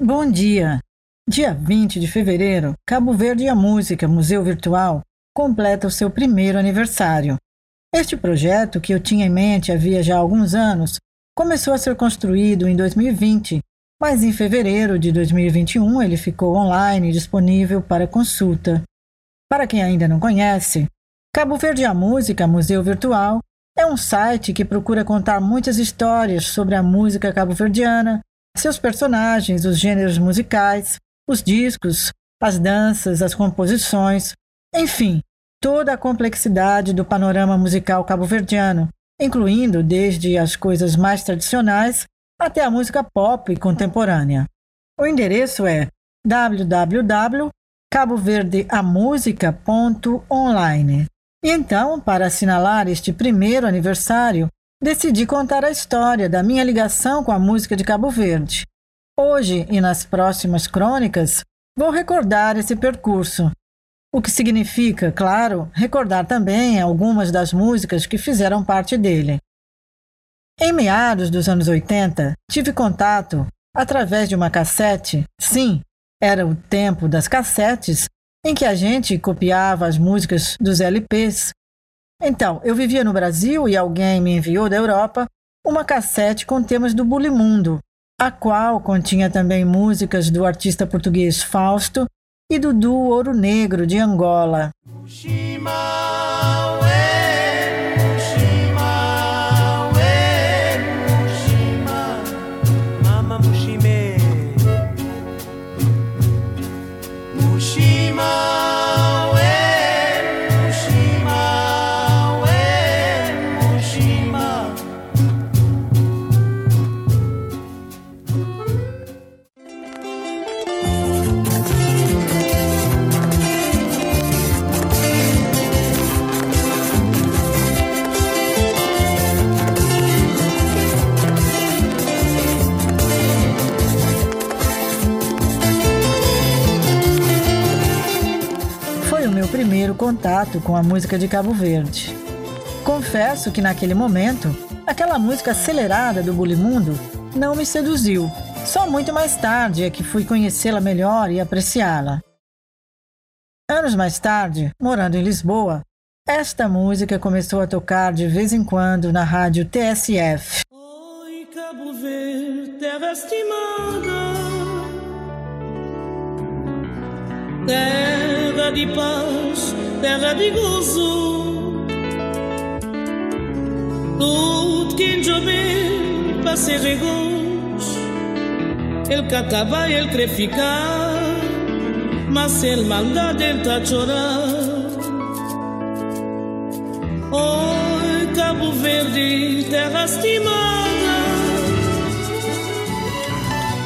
Bom dia! Dia 20 de fevereiro, Cabo Verde e a Música Museu Virtual completa o seu primeiro aniversário. Este projeto, que eu tinha em mente havia já alguns anos, começou a ser construído em 2020, mas em fevereiro de 2021 ele ficou online disponível para consulta. Para quem ainda não conhece, Cabo Verde e a Música Museu Virtual é um site que procura contar muitas histórias sobre a música cabo-verdiana seus personagens, os gêneros musicais, os discos, as danças, as composições, enfim, toda a complexidade do panorama musical cabo-verdiano, incluindo desde as coisas mais tradicionais até a música pop e contemporânea. O endereço é www.caboverdeamusica.online. E então, para assinalar este primeiro aniversário, decidi contar a história da minha ligação com a música de Cabo Verde. Hoje e nas próximas crônicas, vou recordar esse percurso, o que significa, claro, recordar também algumas das músicas que fizeram parte dele. Em meados dos anos 80, tive contato através de uma cassete. Sim, era o tempo das cassetes em que a gente copiava as músicas dos LPs então, eu vivia no Brasil e alguém me enviou da Europa uma cassete com temas do Bulimundo, a qual continha também músicas do artista português Fausto e do duo Ouro Negro de Angola. primeiro contato com a música de Cabo Verde. Confesso que naquele momento, aquela música acelerada do Bulimundo não me seduziu. Só muito mais tarde é que fui conhecê-la melhor e apreciá-la. Anos mais tarde, morando em Lisboa, esta música começou a tocar de vez em quando na rádio TSF. Oi, Cabo Verde, terra estimada, terra de paz, terra de gozo. Tudo que chover para ser regos, ele catava ele quer ficar, mas ele maldade ele tá chorar. Oi, Cabo Verde, terra estimada,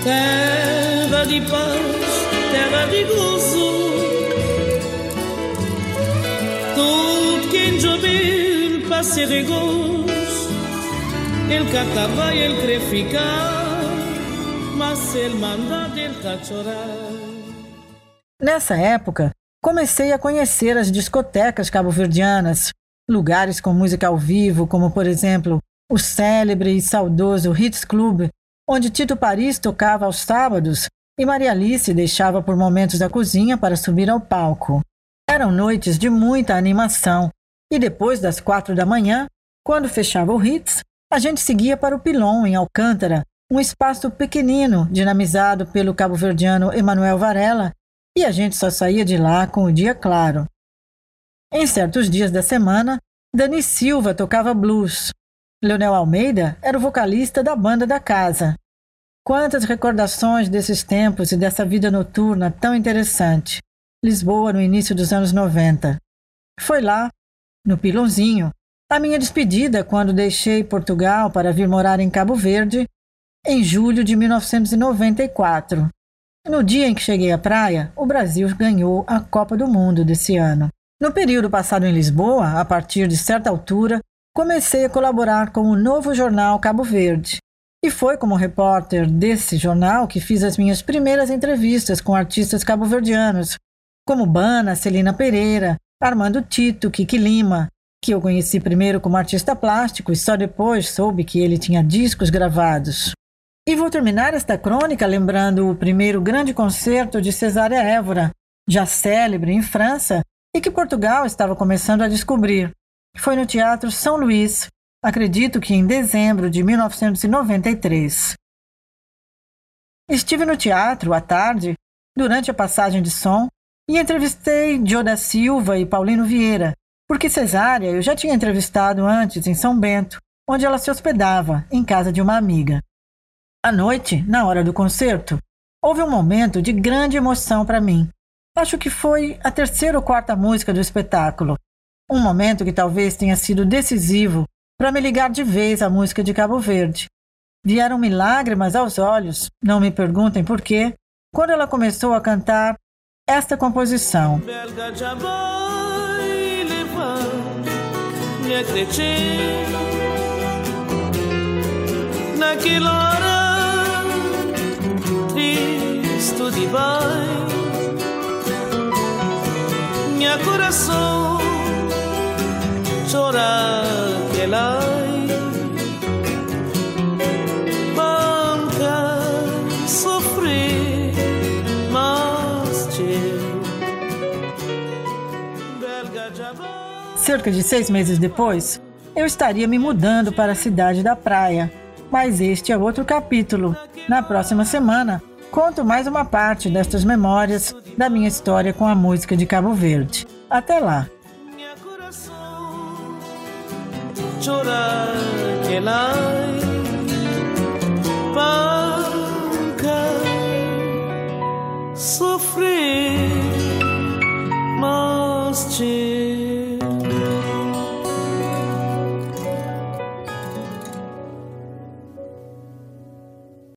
terra de paz, terra de gozo. Tudo quem jover para ser regos, ele catava e ele quer ficar, mas ele manda ele tá chorar. Nessa época, comecei a conhecer as discotecas cabo-verdianas, lugares com música ao vivo, como por exemplo o célebre e saudoso Hits Club, onde Tito Paris tocava aos sábados e Maria Alice deixava por momentos a cozinha para subir ao palco. Eram noites de muita animação, e depois das quatro da manhã, quando fechava o Hits, a gente seguia para o Pilon, em Alcântara, um espaço pequenino, dinamizado pelo cabo-verdiano Emanuel Varela, e a gente só saía de lá com o dia claro. Em certos dias da semana, Dani Silva tocava blues. Leonel Almeida era o vocalista da banda da casa. Quantas recordações desses tempos e dessa vida noturna tão interessante. Lisboa no início dos anos 90. Foi lá, no Pilãozinho, a minha despedida quando deixei Portugal para vir morar em Cabo Verde em julho de 1994. No dia em que cheguei à praia, o Brasil ganhou a Copa do Mundo desse ano. No período passado em Lisboa, a partir de certa altura, comecei a colaborar com o novo jornal Cabo Verde. E foi como repórter desse jornal que fiz as minhas primeiras entrevistas com artistas cabo-verdianos, como Bana, Celina Pereira, Armando Tito, Kiki Lima, que eu conheci primeiro como artista plástico e só depois soube que ele tinha discos gravados. E vou terminar esta crônica lembrando o primeiro grande concerto de Cesária Évora, já célebre em França e que Portugal estava começando a descobrir. Foi no Teatro São Luís, acredito que em dezembro de 1993. Estive no teatro à tarde, durante a passagem de som, e entrevistei Joe da Silva e Paulino Vieira, porque Cesária eu já tinha entrevistado antes em São Bento, onde ela se hospedava, em casa de uma amiga. À noite, na hora do concerto, houve um momento de grande emoção para mim. Acho que foi a terceira ou quarta música do espetáculo. Um momento que talvez tenha sido decisivo para me ligar de vez à música de Cabo Verde. Vieram-me lágrimas aos olhos, não me perguntem por quê, quando ela começou a cantar esta composição. Naquela hora, triste de vai minha coração chora que lai Cerca de seis meses depois, eu estaria me mudando para a cidade da praia. Mas este é outro capítulo. Na próxima semana, conto mais uma parte destas memórias da minha história com a música de Cabo Verde. Até lá! sofrer, mas te